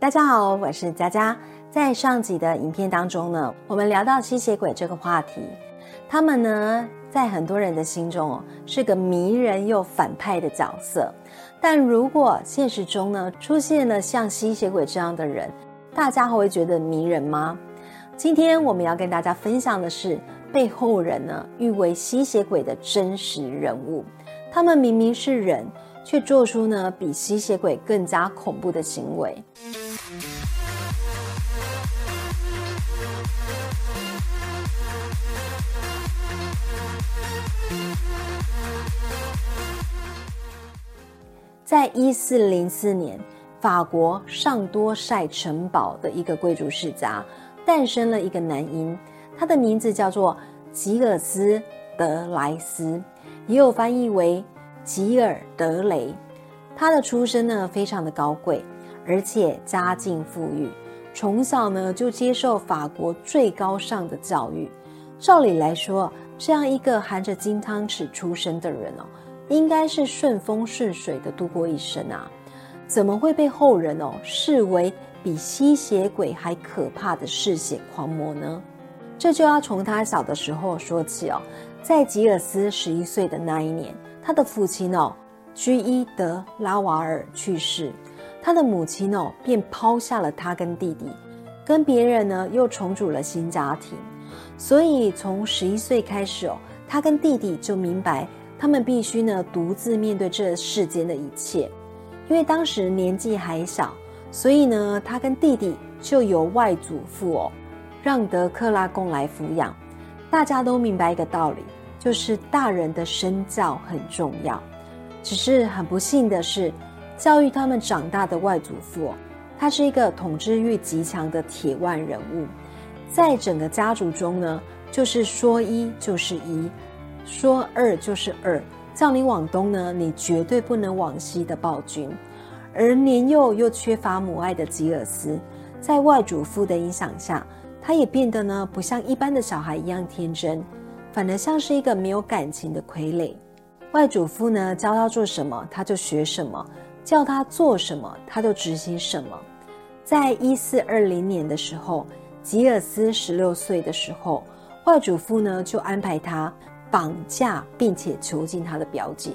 大家好，我是佳佳。在上集的影片当中呢，我们聊到吸血鬼这个话题，他们呢在很多人的心中哦是个迷人又反派的角色。但如果现实中呢出现了像吸血鬼这样的人，大家还会觉得迷人吗？今天我们要跟大家分享的是被后人呢誉为吸血鬼的真实人物，他们明明是人，却做出呢比吸血鬼更加恐怖的行为。在一四零四年，法国上多塞城堡的一个贵族世家诞生了一个男婴，他的名字叫做吉尔斯·德莱斯，也有翻译为吉尔德雷。他的出身呢非常的高贵，而且家境富裕，从小呢就接受法国最高尚的教育。照理来说，这样一个含着金汤匙出生的人哦。应该是顺风顺水的度过一生啊，怎么会被后人哦视为比吸血鬼还可怕的嗜血狂魔呢？这就要从他小的时候说起哦。在吉尔斯十一岁的那一年，他的父亲哦居伊德拉瓦尔去世，他的母亲哦便抛下了他跟弟弟，跟别人呢又重组了新家庭。所以从十一岁开始哦，他跟弟弟就明白。他们必须呢独自面对这世间的一切，因为当时年纪还小，所以呢他跟弟弟就由外祖父哦让德克拉贡来抚养。大家都明白一个道理，就是大人的身教很重要。只是很不幸的是，教育他们长大的外祖父，他是一个统治欲极强的铁腕人物，在整个家族中呢，就是说一就是一。说二就是二，叫你往东呢，你绝对不能往西的暴君。而年幼又缺乏母爱的吉尔斯，在外祖父的影响下，他也变得呢不像一般的小孩一样天真，反而像是一个没有感情的傀儡。外祖父呢教他做什么，他就学什么；叫他做什么，他就执行什么。在一四二零年的时候，吉尔斯十六岁的时候，外祖父呢就安排他。绑架并且囚禁他的表姐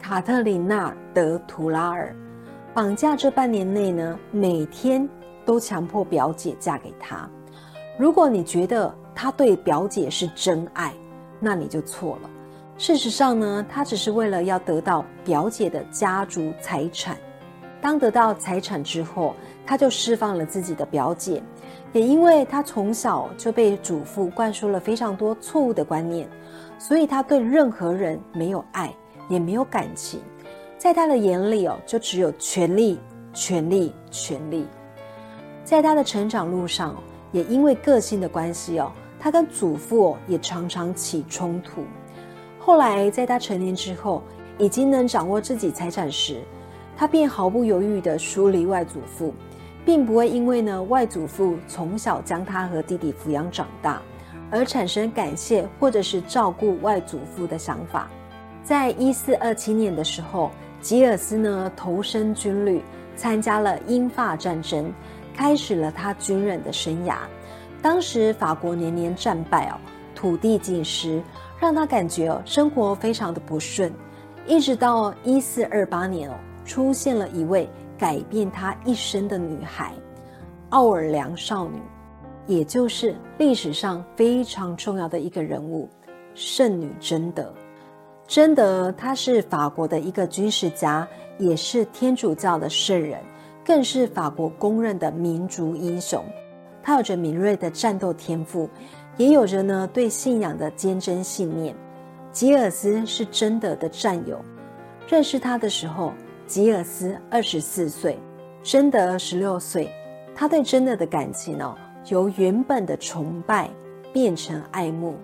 卡特琳娜·德图拉尔，绑架这半年内呢，每天都强迫表姐嫁给他。如果你觉得他对表姐是真爱，那你就错了。事实上呢，他只是为了要得到表姐的家族财产。当得到财产之后，他就释放了自己的表姐。也因为他从小就被祖父灌输了非常多错误的观念。所以他对任何人没有爱，也没有感情，在他的眼里哦，就只有权力、权力、权力。在他的成长路上，也因为个性的关系哦，他跟祖父也常常起冲突。后来在他成年之后，已经能掌握自己财产时，他便毫不犹豫地疏离外祖父，并不会因为呢外祖父从小将他和弟弟抚养长大。而产生感谢或者是照顾外祖父的想法。在一四二七年的时候，吉尔斯呢投身军旅，参加了英法战争，开始了他军人的生涯。当时法国年年战败哦，土地尽失，让他感觉哦生活非常的不顺。一直到一四二八年哦，出现了一位改变他一生的女孩——奥尔良少女。也就是历史上非常重要的一个人物，圣女贞德。贞德她是法国的一个军事家，也是天主教的圣人，更是法国公认的民族英雄。她有着敏锐的战斗天赋，也有着呢对信仰的坚贞信念。吉尔斯是贞德的战友，认识他的时候，吉尔斯二十四岁，贞德十六岁。他对贞德的感情呢？由原本的崇拜变成爱慕，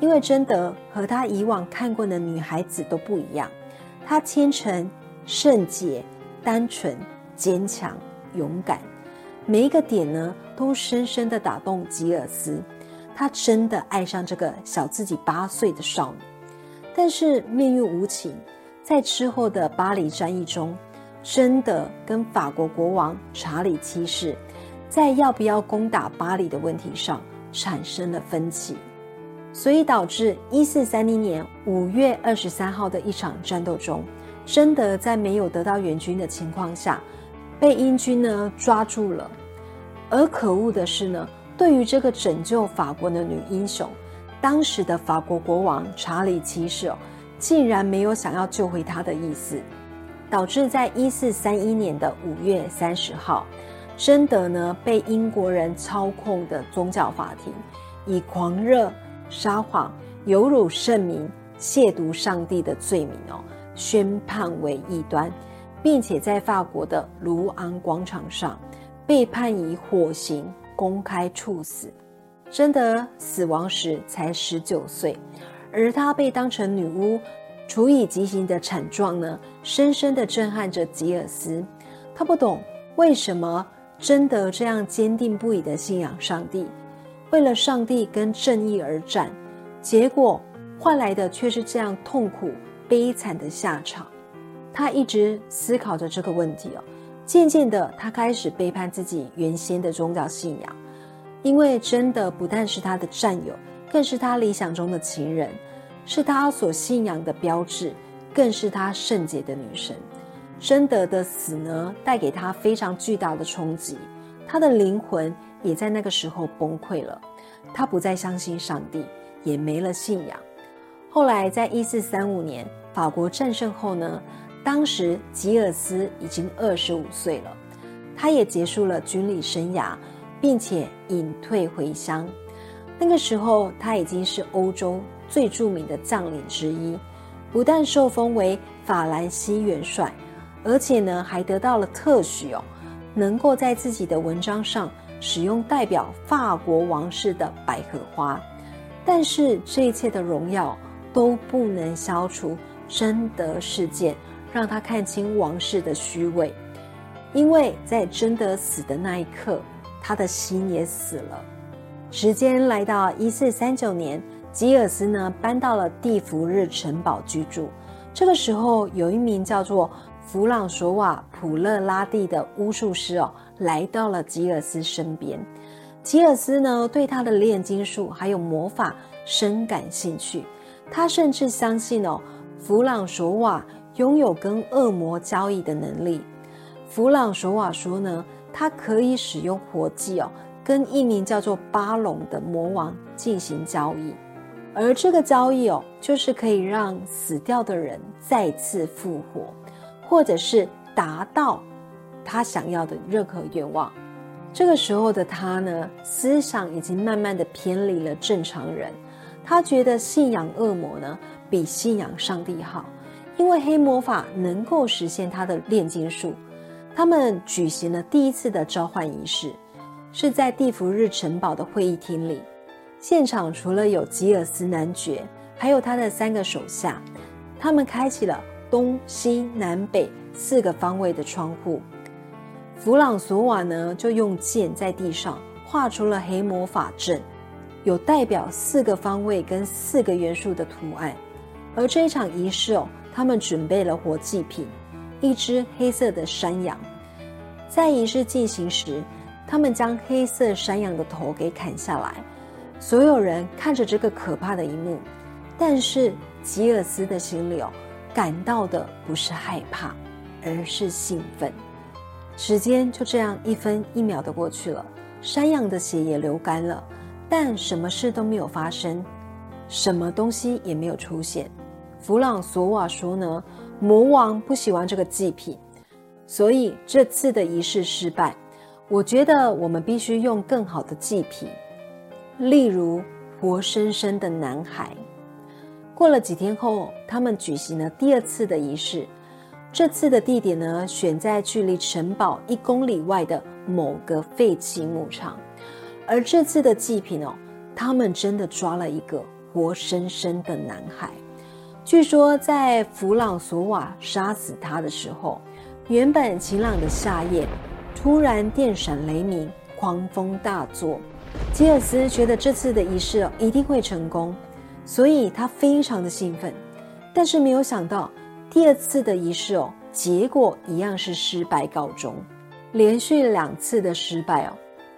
因为贞德和他以往看过的女孩子都不一样，她虔诚、圣洁、单纯、坚强、勇敢，每一个点呢都深深的打动吉尔斯，他真的爱上这个小自己八岁的少女。但是命运无情，在之后的巴黎战役中，真的跟法国国王查理七世在要不要攻打巴黎的问题上产生了分歧，所以导致一四三零年五月二十三号的一场战斗中，贞德在没有得到援军的情况下，被英军呢抓住了。而可恶的是呢，对于这个拯救法国的女英雄，当时的法国国王查理七世，竟然没有想要救回她的意思。导致在一四三一年的五月三十号，贞德呢被英国人操控的宗教法庭以狂热、撒谎、有辱圣名、亵渎上帝的罪名哦，宣判为异端，并且在法国的卢昂广场上被判以火刑公开处死。贞德死亡时才十九岁，而她被当成女巫。处以极刑的惨状呢，深深的震撼着吉尔斯。他不懂为什么真德这样坚定不移的信仰上帝，为了上帝跟正义而战，结果换来的却是这样痛苦悲惨的下场。他一直思考着这个问题哦。渐渐的，他开始背叛自己原先的宗教信仰，因为真的不但是他的战友，更是他理想中的情人。是他所信仰的标志，更是他圣洁的女神。贞德的死呢，带给他非常巨大的冲击，他的灵魂也在那个时候崩溃了。他不再相信上帝，也没了信仰。后来，在一四三五年法国战胜后呢，当时吉尔斯已经二十五岁了，他也结束了军旅生涯，并且隐退回乡。那个时候，他已经是欧洲。最著名的将领之一，不但受封为法兰西元帅，而且呢还得到了特许哦，能够在自己的文章上使用代表法国王室的百合花。但是这一切的荣耀都不能消除贞德事件，让他看清王室的虚伪。因为在贞德死的那一刻，他的心也死了。时间来到一四三九年。吉尔斯呢搬到了蒂弗日城堡居住。这个时候，有一名叫做弗朗索瓦普勒拉蒂的巫术师哦，来到了吉尔斯身边。吉尔斯呢对他的炼金术还有魔法深感兴趣，他甚至相信哦，弗朗索瓦拥有跟恶魔交易的能力。弗朗索瓦说呢，他可以使用活计哦，跟一名叫做巴隆的魔王进行交易。而这个交易哦，就是可以让死掉的人再次复活，或者是达到他想要的任何愿望。这个时候的他呢，思想已经慢慢的偏离了正常人。他觉得信仰恶魔呢，比信仰上帝好，因为黑魔法能够实现他的炼金术。他们举行了第一次的召唤仪式，是在蒂弗日城堡的会议厅里。现场除了有吉尔斯男爵，还有他的三个手下，他们开启了东西南北四个方位的窗户。弗朗索瓦呢，就用剑在地上画出了黑魔法阵，有代表四个方位跟四个元素的图案。而这一场仪式哦，他们准备了活祭品，一只黑色的山羊。在仪式进行时，他们将黑色山羊的头给砍下来。所有人看着这个可怕的一幕，但是吉尔斯的心里哦，感到的不是害怕，而是兴奋。时间就这样一分一秒的过去了，山羊的血也流干了，但什么事都没有发生，什么东西也没有出现。弗朗索瓦说呢，魔王不喜欢这个祭品，所以这次的仪式失败。我觉得我们必须用更好的祭品。例如，活生生的男孩。过了几天后，他们举行了第二次的仪式。这次的地点呢，选在距离城堡一公里外的某个废弃牧场。而这次的祭品哦，他们真的抓了一个活生生的男孩。据说，在弗朗索瓦杀死他的时候，原本晴朗的夏夜，突然电闪雷鸣，狂风大作。吉尔斯觉得这次的仪式一定会成功，所以他非常的兴奋。但是没有想到，第二次的仪式哦，结果一样是失败告终。连续两次的失败哦，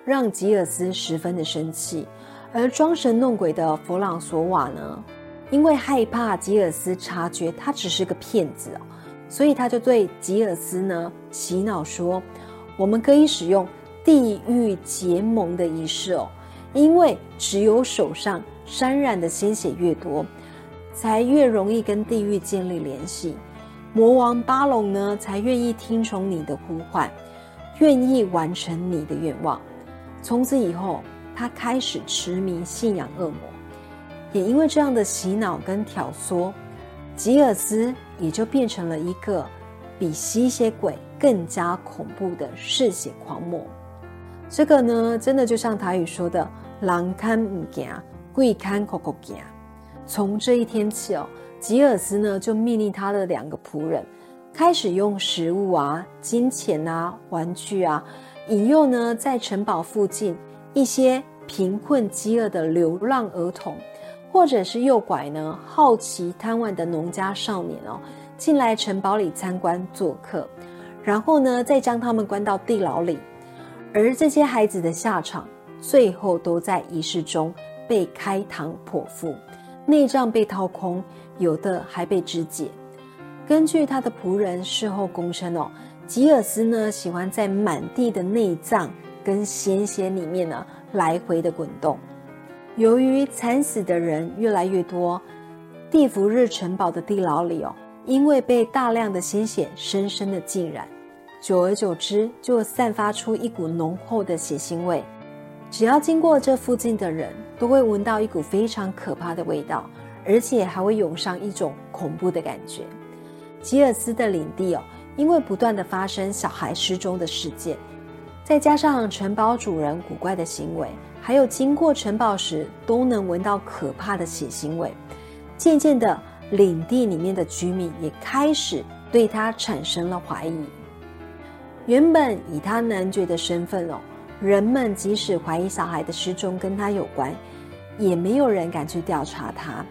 让吉尔斯十分的生气。而装神弄鬼的弗朗索瓦呢，因为害怕吉尔斯察觉他只是个骗子哦，所以他就对吉尔斯呢洗脑说：“我们可以使用地狱结盟的仪式哦，因为只有手上沾染的鲜血越多，才越容易跟地狱建立联系。魔王巴隆呢，才愿意听从你的呼唤，愿意完成你的愿望。从此以后。”他开始痴迷信仰恶魔，也因为这样的洗脑跟挑唆，吉尔斯也就变成了一个比吸血鬼更加恐怖的嗜血狂魔。这个呢，真的就像台语说的“狼看唔惊，鬼看口口惊”。从这一天起哦，吉尔斯呢就命令他的两个仆人，开始用食物啊、金钱啊、玩具啊，引诱呢在城堡附近。一些贫困饥饿的流浪儿童，或者是诱拐呢好奇贪玩的农家少年哦，进来城堡里参观做客，然后呢再将他们关到地牢里，而这些孩子的下场，最后都在仪式中被开膛破腹，内脏被掏空，有的还被肢解。根据他的仆人事后供称哦，吉尔斯呢喜欢在满地的内脏。跟鲜血里面呢来回的滚动，由于惨死的人越来越多，地福日城堡的地牢里哦，因为被大量的鲜血深深的浸染，久而久之就散发出一股浓厚的血腥味。只要经过这附近的人，都会闻到一股非常可怕的味道，而且还会涌上一种恐怖的感觉。吉尔斯的领地哦，因为不断的发生小孩失踪的事件。再加上城堡主人古怪的行为，还有经过城堡时都能闻到可怕的血腥味，渐渐的，领地里面的居民也开始对他产生了怀疑。原本以他男爵的身份哦，人们即使怀疑小孩的失踪跟他有关，也没有人敢去调查他。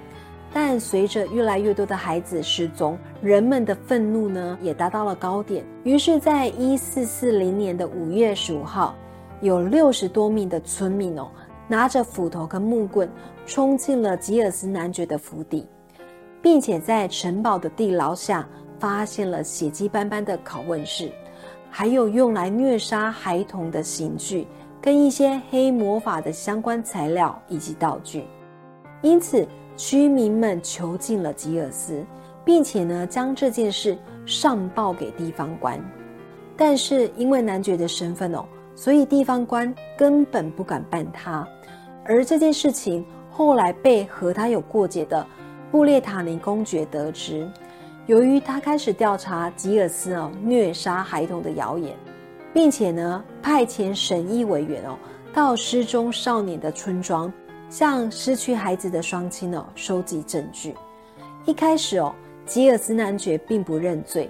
但随着越来越多的孩子失踪，人们的愤怒呢也达到了高点。于是，在一四四零年的五月十五号，有六十多名的村民哦，拿着斧头跟木棍，冲进了吉尔斯男爵的府邸，并且在城堡的地牢下发现了血迹斑斑的拷问室，还有用来虐杀孩童的刑具，跟一些黑魔法的相关材料以及道具。因此。居民们囚禁了吉尔斯，并且呢将这件事上报给地方官，但是因为男爵的身份哦，所以地方官根本不敢办他。而这件事情后来被和他有过节的布列塔尼公爵得知，由于他开始调查吉尔斯哦虐杀孩童的谣言，并且呢派遣审议委员哦到失踪少年的村庄。向失去孩子的双亲哦收集证据。一开始哦，吉尔斯男爵并不认罪，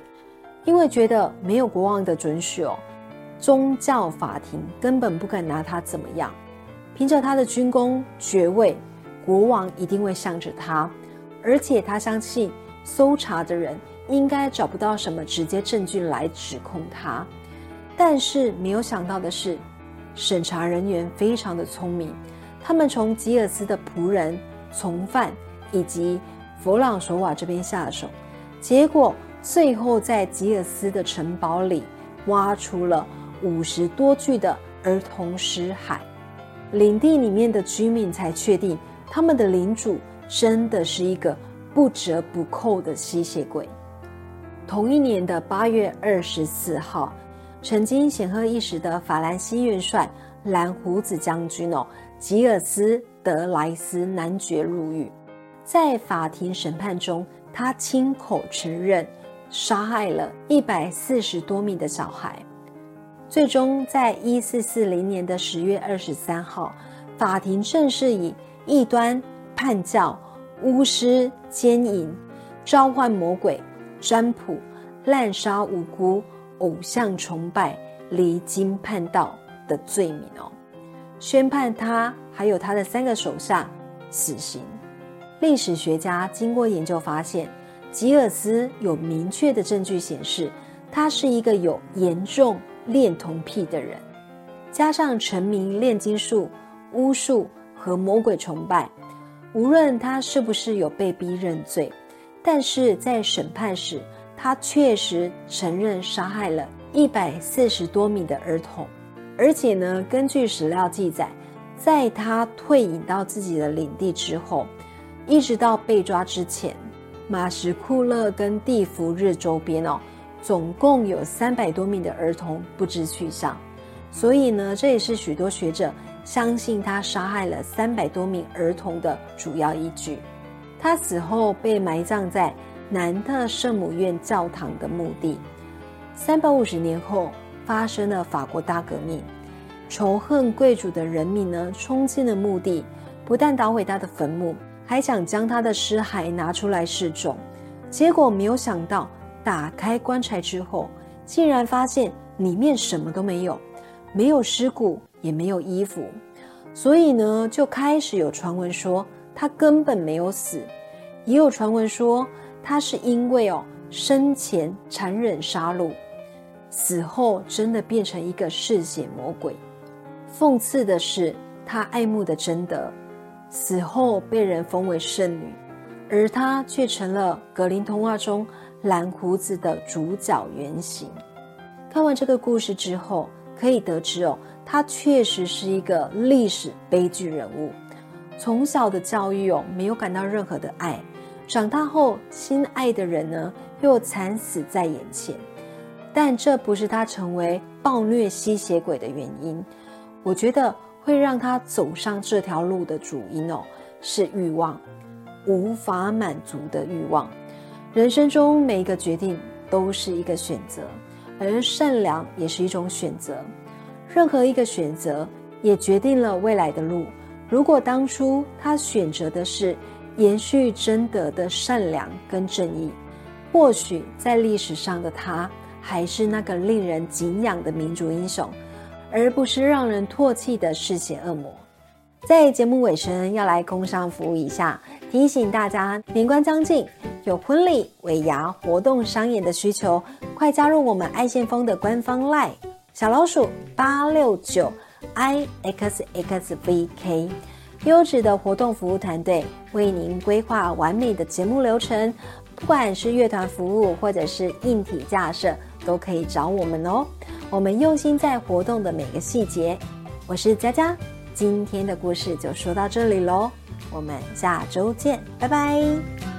因为觉得没有国王的准许哦，宗教法庭根本不敢拿他怎么样。凭着他的军功爵位，国王一定会向着他，而且他相信搜查的人应该找不到什么直接证据来指控他。但是没有想到的是，审查人员非常的聪明。他们从吉尔斯的仆人、从犯以及弗朗索瓦这边下手，结果最后在吉尔斯的城堡里挖出了五十多具的儿童尸骸，领地里面的居民才确定他们的领主真的是一个不折不扣的吸血鬼。同一年的八月二十四号，曾经显赫一时的法兰西元帅蓝胡子将军哦。吉尔斯·德莱斯男爵入狱，在法庭审判中，他亲口承认杀害了一百四十多名的小孩。最终，在一四四零年的十月二十三号，法庭正式以异端、叛教、巫师、奸淫、召唤魔鬼、占卜、滥杀无辜、偶像崇拜、离经叛道的罪名哦。宣判他还有他的三个手下死刑。历史学家经过研究发现，吉尔斯有明确的证据显示，他是一个有严重恋童癖的人，加上沉迷炼金术、巫术和魔鬼崇拜。无论他是不是有被逼认罪，但是在审判时，他确实承认杀害了一百四十多名的儿童。而且呢，根据史料记载，在他退隐到自己的领地之后，一直到被抓之前，马什库勒跟蒂弗日周边哦，总共有三百多名的儿童不知去向。所以呢，这也是许多学者。相信他杀害了三百多名儿童的主要依据。他死后被埋葬在南特圣母院教堂的墓地。三百五十年后，发生了法国大革命，仇恨贵族的人民呢，冲进了墓地，不但捣毁他的坟墓，还想将他的尸骸拿出来示众。结果没有想到，打开棺材之后，竟然发现里面什么都没有，没有尸骨。也没有衣服，所以呢，就开始有传闻说他根本没有死，也有传闻说他是因为哦生前残忍杀戮，死后真的变成一个嗜血魔鬼。讽刺的是，他爱慕的贞德，死后被人封为圣女，而他却成了格林童话中蓝胡子的主角原型。看完这个故事之后，可以得知哦。他确实是一个历史悲剧人物，从小的教育哦没有感到任何的爱，长大后心爱的人呢又惨死在眼前，但这不是他成为暴虐吸血鬼的原因。我觉得会让他走上这条路的主因哦是欲望，无法满足的欲望。人生中每一个决定都是一个选择，而善良也是一种选择。任何一个选择也决定了未来的路。如果当初他选择的是延续贞德的善良跟正义，或许在历史上的他还是那个令人敬仰的民族英雄，而不是让人唾弃的嗜血恶魔。在节目尾声，要来工商服务一下，提醒大家年关将近，有婚礼、尾牙活动商演的需求，快加入我们爱先锋的官方 Line。小老鼠八六九 i x x v k，优质的活动服务团队为您规划完美的节目流程，不管是乐团服务或者是硬体架设，都可以找我们哦。我们用心在活动的每个细节。我是佳佳，今天的故事就说到这里喽，我们下周见，拜拜。